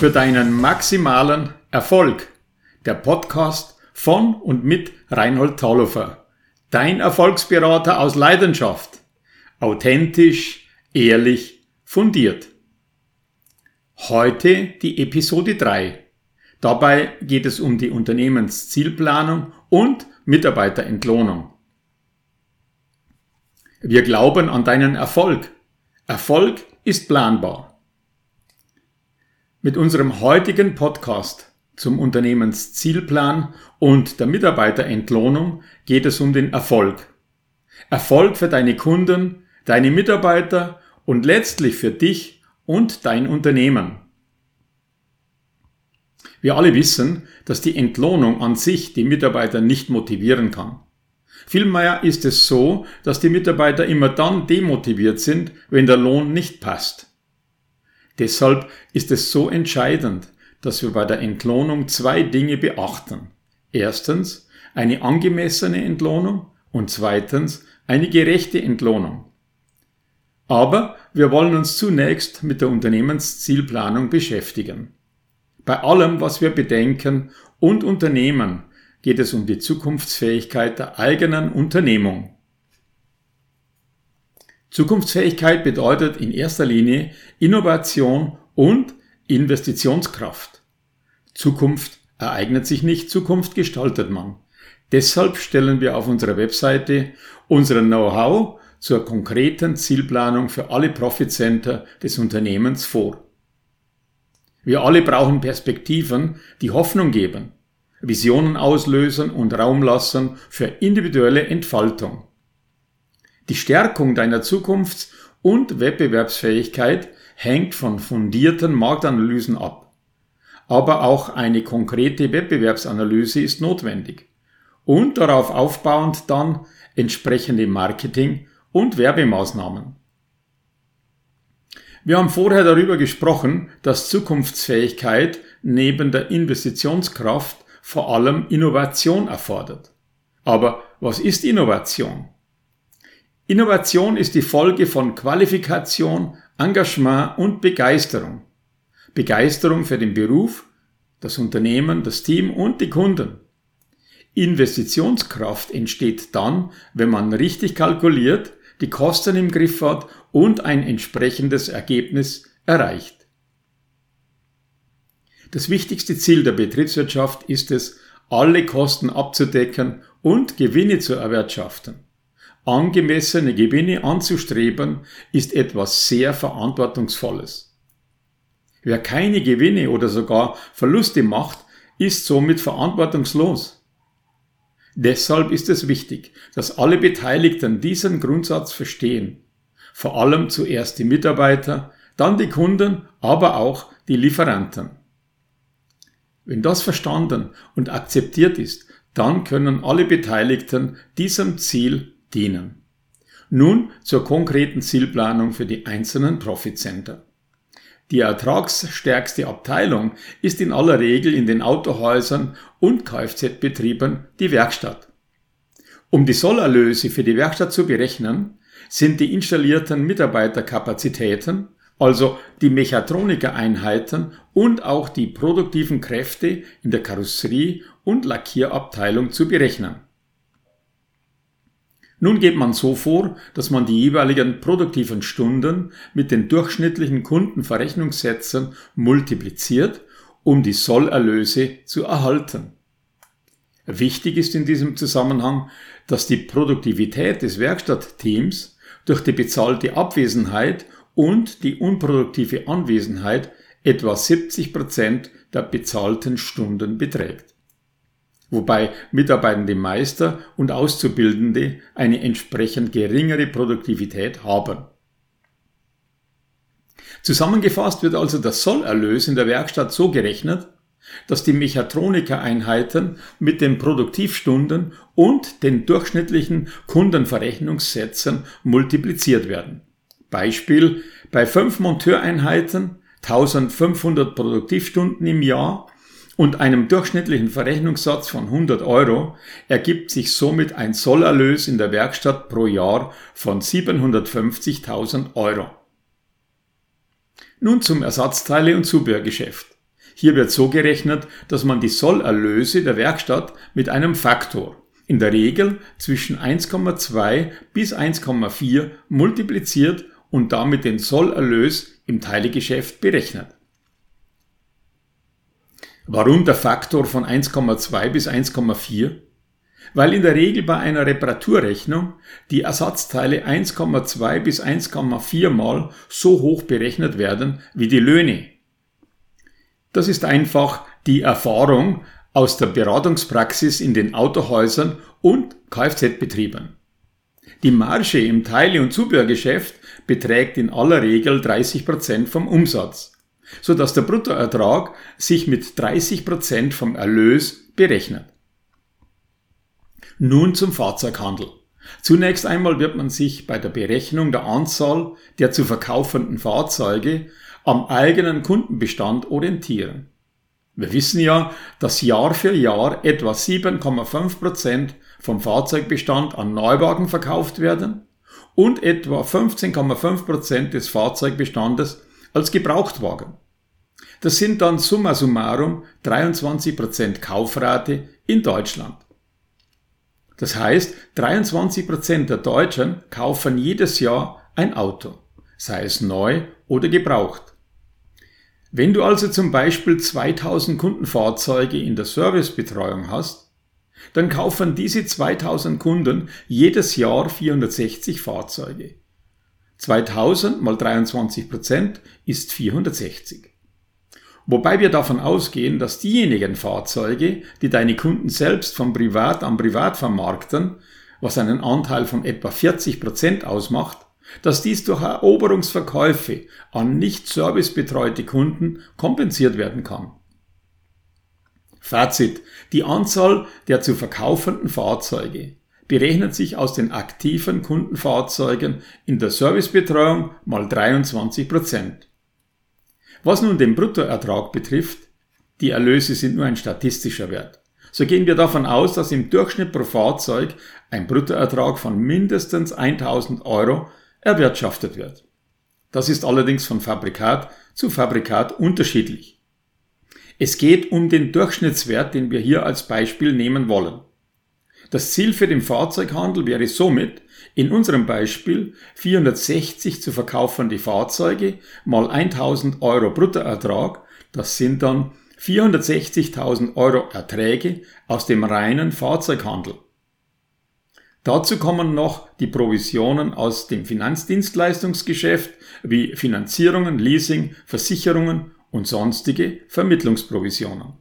für deinen maximalen Erfolg. Der Podcast von und mit Reinhold Taulofer. Dein Erfolgsberater aus Leidenschaft. Authentisch, ehrlich, fundiert. Heute die Episode 3. Dabei geht es um die Unternehmenszielplanung und Mitarbeiterentlohnung. Wir glauben an deinen Erfolg. Erfolg ist planbar. Mit unserem heutigen Podcast zum Unternehmenszielplan und der Mitarbeiterentlohnung geht es um den Erfolg. Erfolg für deine Kunden, deine Mitarbeiter und letztlich für dich und dein Unternehmen. Wir alle wissen, dass die Entlohnung an sich die Mitarbeiter nicht motivieren kann. Vielmehr ist es so, dass die Mitarbeiter immer dann demotiviert sind, wenn der Lohn nicht passt. Deshalb ist es so entscheidend, dass wir bei der Entlohnung zwei Dinge beachten. Erstens eine angemessene Entlohnung und zweitens eine gerechte Entlohnung. Aber wir wollen uns zunächst mit der Unternehmenszielplanung beschäftigen. Bei allem, was wir bedenken und unternehmen, geht es um die Zukunftsfähigkeit der eigenen Unternehmung. Zukunftsfähigkeit bedeutet in erster Linie Innovation und Investitionskraft. Zukunft ereignet sich nicht, Zukunft gestaltet man. Deshalb stellen wir auf unserer Webseite unseren Know-how zur konkreten Zielplanung für alle Profit Center des Unternehmens vor. Wir alle brauchen Perspektiven, die Hoffnung geben, Visionen auslösen und Raum lassen für individuelle Entfaltung. Die Stärkung deiner Zukunfts- und Wettbewerbsfähigkeit hängt von fundierten Marktanalysen ab. Aber auch eine konkrete Wettbewerbsanalyse ist notwendig. Und darauf aufbauend dann entsprechende Marketing- und Werbemaßnahmen. Wir haben vorher darüber gesprochen, dass Zukunftsfähigkeit neben der Investitionskraft vor allem Innovation erfordert. Aber was ist Innovation? Innovation ist die Folge von Qualifikation, Engagement und Begeisterung. Begeisterung für den Beruf, das Unternehmen, das Team und die Kunden. Investitionskraft entsteht dann, wenn man richtig kalkuliert, die Kosten im Griff hat und ein entsprechendes Ergebnis erreicht. Das wichtigste Ziel der Betriebswirtschaft ist es, alle Kosten abzudecken und Gewinne zu erwirtschaften. Angemessene Gewinne anzustreben, ist etwas sehr Verantwortungsvolles. Wer keine Gewinne oder sogar Verluste macht, ist somit verantwortungslos. Deshalb ist es wichtig, dass alle Beteiligten diesen Grundsatz verstehen. Vor allem zuerst die Mitarbeiter, dann die Kunden, aber auch die Lieferanten. Wenn das verstanden und akzeptiert ist, dann können alle Beteiligten diesem Ziel dienen. Nun zur konkreten Zielplanung für die einzelnen Profit Center. Die ertragsstärkste Abteilung ist in aller Regel in den Autohäusern und Kfz-Betrieben die Werkstatt. Um die Sollerlöse für die Werkstatt zu berechnen, sind die installierten Mitarbeiterkapazitäten, also die Mechatronikereinheiten und auch die produktiven Kräfte in der Karosserie- und Lackierabteilung zu berechnen. Nun geht man so vor, dass man die jeweiligen produktiven Stunden mit den durchschnittlichen Kundenverrechnungssätzen multipliziert, um die Sollerlöse zu erhalten. Wichtig ist in diesem Zusammenhang, dass die Produktivität des Werkstattteams durch die bezahlte Abwesenheit und die unproduktive Anwesenheit etwa 70 Prozent der bezahlten Stunden beträgt wobei mitarbeitende Meister und Auszubildende eine entsprechend geringere Produktivität haben. Zusammengefasst wird also der Sollerlös in der Werkstatt so gerechnet, dass die Mechatronikereinheiten mit den Produktivstunden und den durchschnittlichen Kundenverrechnungssätzen multipliziert werden. Beispiel, bei fünf Monteureinheiten 1500 Produktivstunden im Jahr und einem durchschnittlichen Verrechnungssatz von 100 Euro ergibt sich somit ein Zollerlös in der Werkstatt pro Jahr von 750.000 Euro. Nun zum Ersatzteile- und Zubehörgeschäft. Hier wird so gerechnet, dass man die Sollerlöse der Werkstatt mit einem Faktor, in der Regel zwischen 1,2 bis 1,4 multipliziert und damit den Sollerlös im Teilegeschäft berechnet. Warum der Faktor von 1,2 bis 1,4? Weil in der Regel bei einer Reparaturrechnung die Ersatzteile 1,2 bis 1,4 mal so hoch berechnet werden wie die Löhne. Das ist einfach die Erfahrung aus der Beratungspraxis in den Autohäusern und Kfz-Betrieben. Die Marge im Teile- und Zubehörgeschäft beträgt in aller Regel 30 Prozent vom Umsatz so dass der Bruttoertrag sich mit 30 Prozent vom Erlös berechnet. Nun zum Fahrzeughandel. Zunächst einmal wird man sich bei der Berechnung der Anzahl der zu verkaufenden Fahrzeuge am eigenen Kundenbestand orientieren. Wir wissen ja, dass Jahr für Jahr etwa 7,5 Prozent vom Fahrzeugbestand an Neuwagen verkauft werden und etwa 15,5 Prozent des Fahrzeugbestandes als Gebrauchtwagen. Das sind dann summa summarum 23% Kaufrate in Deutschland. Das heißt, 23% der Deutschen kaufen jedes Jahr ein Auto, sei es neu oder gebraucht. Wenn du also zum Beispiel 2000 Kundenfahrzeuge in der Servicebetreuung hast, dann kaufen diese 2000 Kunden jedes Jahr 460 Fahrzeuge. 2000 mal 23 Prozent ist 460. Wobei wir davon ausgehen, dass diejenigen Fahrzeuge, die deine Kunden selbst von Privat an Privat vermarkten, was einen Anteil von etwa 40 Prozent ausmacht, dass dies durch Eroberungsverkäufe an nicht servicebetreute Kunden kompensiert werden kann. Fazit. Die Anzahl der zu verkaufenden Fahrzeuge berechnet sich aus den aktiven Kundenfahrzeugen in der Servicebetreuung mal 23 Prozent. Was nun den Bruttoertrag betrifft, die Erlöse sind nur ein statistischer Wert. So gehen wir davon aus, dass im Durchschnitt pro Fahrzeug ein Bruttoertrag von mindestens 1000 Euro erwirtschaftet wird. Das ist allerdings von Fabrikat zu Fabrikat unterschiedlich. Es geht um den Durchschnittswert, den wir hier als Beispiel nehmen wollen. Das Ziel für den Fahrzeughandel wäre somit, in unserem Beispiel 460 zu verkaufende Fahrzeuge mal 1000 Euro Bruttoertrag, das sind dann 460.000 Euro Erträge aus dem reinen Fahrzeughandel. Dazu kommen noch die Provisionen aus dem Finanzdienstleistungsgeschäft wie Finanzierungen, Leasing, Versicherungen und sonstige Vermittlungsprovisionen.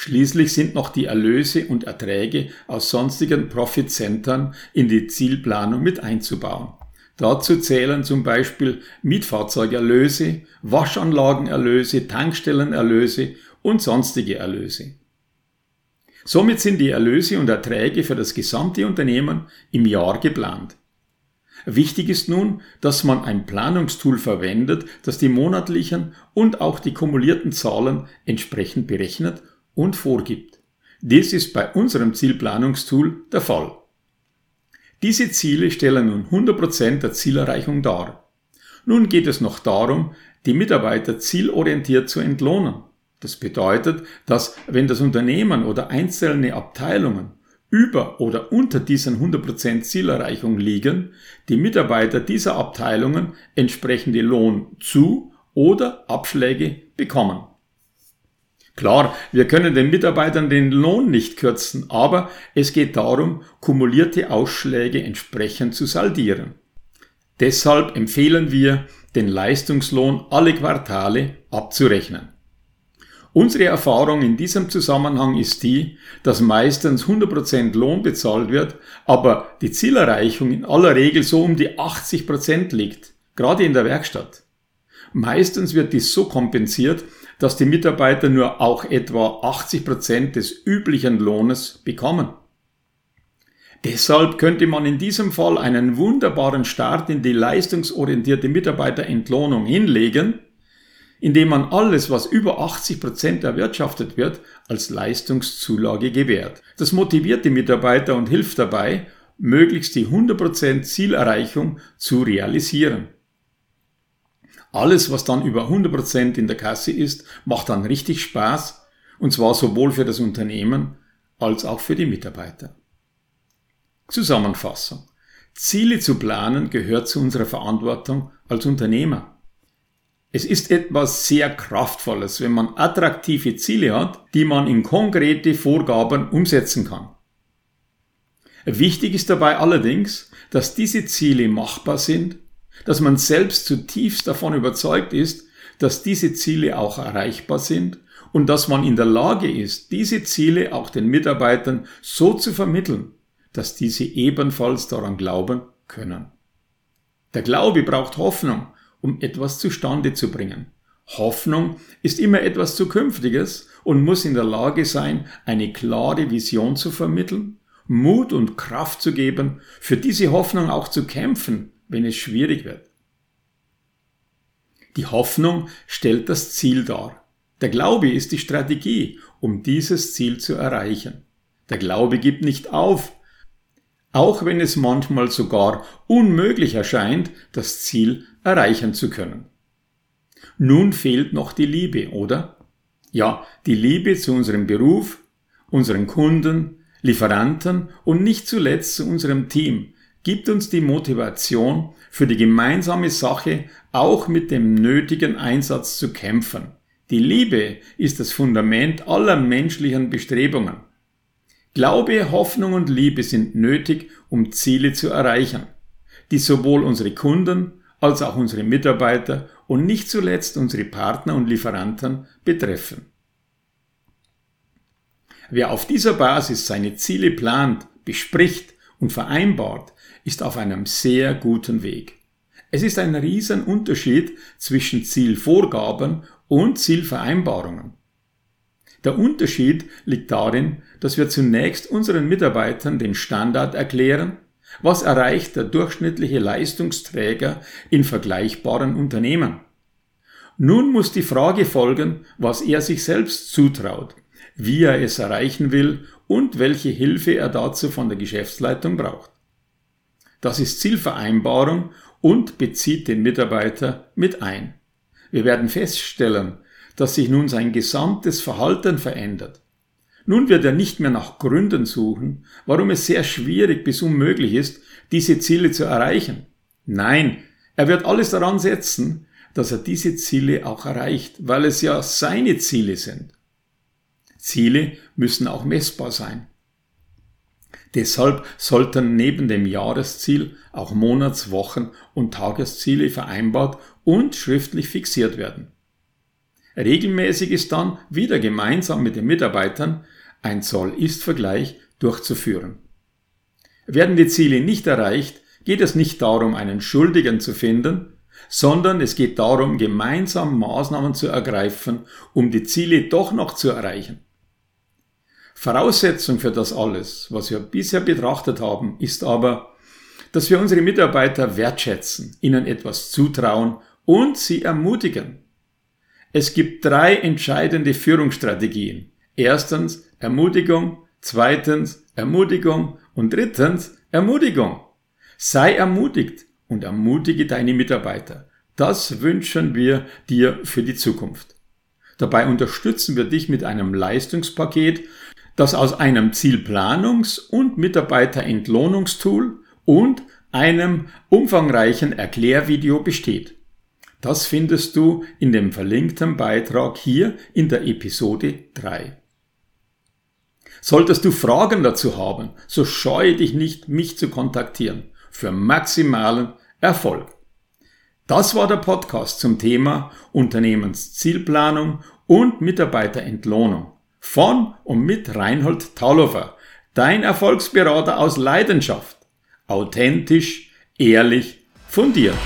Schließlich sind noch die Erlöse und Erträge aus sonstigen Profitcentern in die Zielplanung mit einzubauen. Dazu zählen zum Beispiel Mietfahrzeugerlöse, Waschanlagenerlöse, Tankstellenerlöse und sonstige Erlöse. Somit sind die Erlöse und Erträge für das gesamte Unternehmen im Jahr geplant. Wichtig ist nun, dass man ein Planungstool verwendet, das die monatlichen und auch die kumulierten Zahlen entsprechend berechnet und vorgibt. Dies ist bei unserem Zielplanungstool der Fall. Diese Ziele stellen nun 100% der Zielerreichung dar. Nun geht es noch darum, die Mitarbeiter zielorientiert zu entlohnen. Das bedeutet, dass wenn das Unternehmen oder einzelne Abteilungen über oder unter diesen 100% Zielerreichung liegen, die Mitarbeiter dieser Abteilungen entsprechende Lohn zu oder Abschläge bekommen. Klar, wir können den Mitarbeitern den Lohn nicht kürzen, aber es geht darum, kumulierte Ausschläge entsprechend zu saldieren. Deshalb empfehlen wir, den Leistungslohn alle Quartale abzurechnen. Unsere Erfahrung in diesem Zusammenhang ist die, dass meistens 100% Lohn bezahlt wird, aber die Zielerreichung in aller Regel so um die 80% liegt, gerade in der Werkstatt. Meistens wird dies so kompensiert, dass die Mitarbeiter nur auch etwa 80 Prozent des üblichen Lohnes bekommen. Deshalb könnte man in diesem Fall einen wunderbaren Start in die leistungsorientierte Mitarbeiterentlohnung hinlegen, indem man alles, was über 80 Prozent erwirtschaftet wird, als Leistungszulage gewährt. Das motiviert die Mitarbeiter und hilft dabei, möglichst die 100 Prozent Zielerreichung zu realisieren. Alles, was dann über 100% in der Kasse ist, macht dann richtig Spaß, und zwar sowohl für das Unternehmen als auch für die Mitarbeiter. Zusammenfassung. Ziele zu planen gehört zu unserer Verantwortung als Unternehmer. Es ist etwas sehr Kraftvolles, wenn man attraktive Ziele hat, die man in konkrete Vorgaben umsetzen kann. Wichtig ist dabei allerdings, dass diese Ziele machbar sind, dass man selbst zutiefst davon überzeugt ist, dass diese Ziele auch erreichbar sind und dass man in der Lage ist, diese Ziele auch den Mitarbeitern so zu vermitteln, dass diese ebenfalls daran glauben können. Der Glaube braucht Hoffnung um etwas zustande zu bringen. Hoffnung ist immer etwas Zukünftiges und muss in der Lage sein, eine klare Vision zu vermitteln, Mut und Kraft zu geben, für diese Hoffnung auch zu kämpfen, wenn es schwierig wird. Die Hoffnung stellt das Ziel dar. Der Glaube ist die Strategie, um dieses Ziel zu erreichen. Der Glaube gibt nicht auf, auch wenn es manchmal sogar unmöglich erscheint, das Ziel erreichen zu können. Nun fehlt noch die Liebe, oder? Ja, die Liebe zu unserem Beruf, unseren Kunden, Lieferanten und nicht zuletzt zu unserem Team gibt uns die Motivation, für die gemeinsame Sache auch mit dem nötigen Einsatz zu kämpfen. Die Liebe ist das Fundament aller menschlichen Bestrebungen. Glaube, Hoffnung und Liebe sind nötig, um Ziele zu erreichen, die sowohl unsere Kunden als auch unsere Mitarbeiter und nicht zuletzt unsere Partner und Lieferanten betreffen. Wer auf dieser Basis seine Ziele plant, bespricht und vereinbart, ist auf einem sehr guten Weg. Es ist ein Riesenunterschied zwischen Zielvorgaben und Zielvereinbarungen. Der Unterschied liegt darin, dass wir zunächst unseren Mitarbeitern den Standard erklären, was erreicht der durchschnittliche Leistungsträger in vergleichbaren Unternehmen. Nun muss die Frage folgen, was er sich selbst zutraut, wie er es erreichen will und welche Hilfe er dazu von der Geschäftsleitung braucht. Das ist Zielvereinbarung und bezieht den Mitarbeiter mit ein. Wir werden feststellen, dass sich nun sein gesamtes Verhalten verändert. Nun wird er nicht mehr nach Gründen suchen, warum es sehr schwierig bis unmöglich ist, diese Ziele zu erreichen. Nein, er wird alles daran setzen, dass er diese Ziele auch erreicht, weil es ja seine Ziele sind. Ziele müssen auch messbar sein. Deshalb sollten neben dem Jahresziel auch Monats-, Wochen- und Tagesziele vereinbart und schriftlich fixiert werden. Regelmäßig ist dann wieder gemeinsam mit den Mitarbeitern ein Zoll-Ist-Vergleich durchzuführen. Werden die Ziele nicht erreicht, geht es nicht darum, einen Schuldigen zu finden, sondern es geht darum, gemeinsam Maßnahmen zu ergreifen, um die Ziele doch noch zu erreichen. Voraussetzung für das alles, was wir bisher betrachtet haben, ist aber, dass wir unsere Mitarbeiter wertschätzen, ihnen etwas zutrauen und sie ermutigen. Es gibt drei entscheidende Führungsstrategien. Erstens Ermutigung, zweitens Ermutigung und drittens Ermutigung. Sei ermutigt und ermutige deine Mitarbeiter. Das wünschen wir dir für die Zukunft. Dabei unterstützen wir dich mit einem Leistungspaket, das aus einem Zielplanungs- und Mitarbeiterentlohnungstool und einem umfangreichen Erklärvideo besteht. Das findest du in dem verlinkten Beitrag hier in der Episode 3. Solltest du Fragen dazu haben, so scheue dich nicht, mich zu kontaktieren für maximalen Erfolg. Das war der Podcast zum Thema Unternehmenszielplanung und Mitarbeiterentlohnung von und mit Reinhold Taulofer, dein Erfolgsberater aus Leidenschaft. Authentisch, ehrlich, fundiert.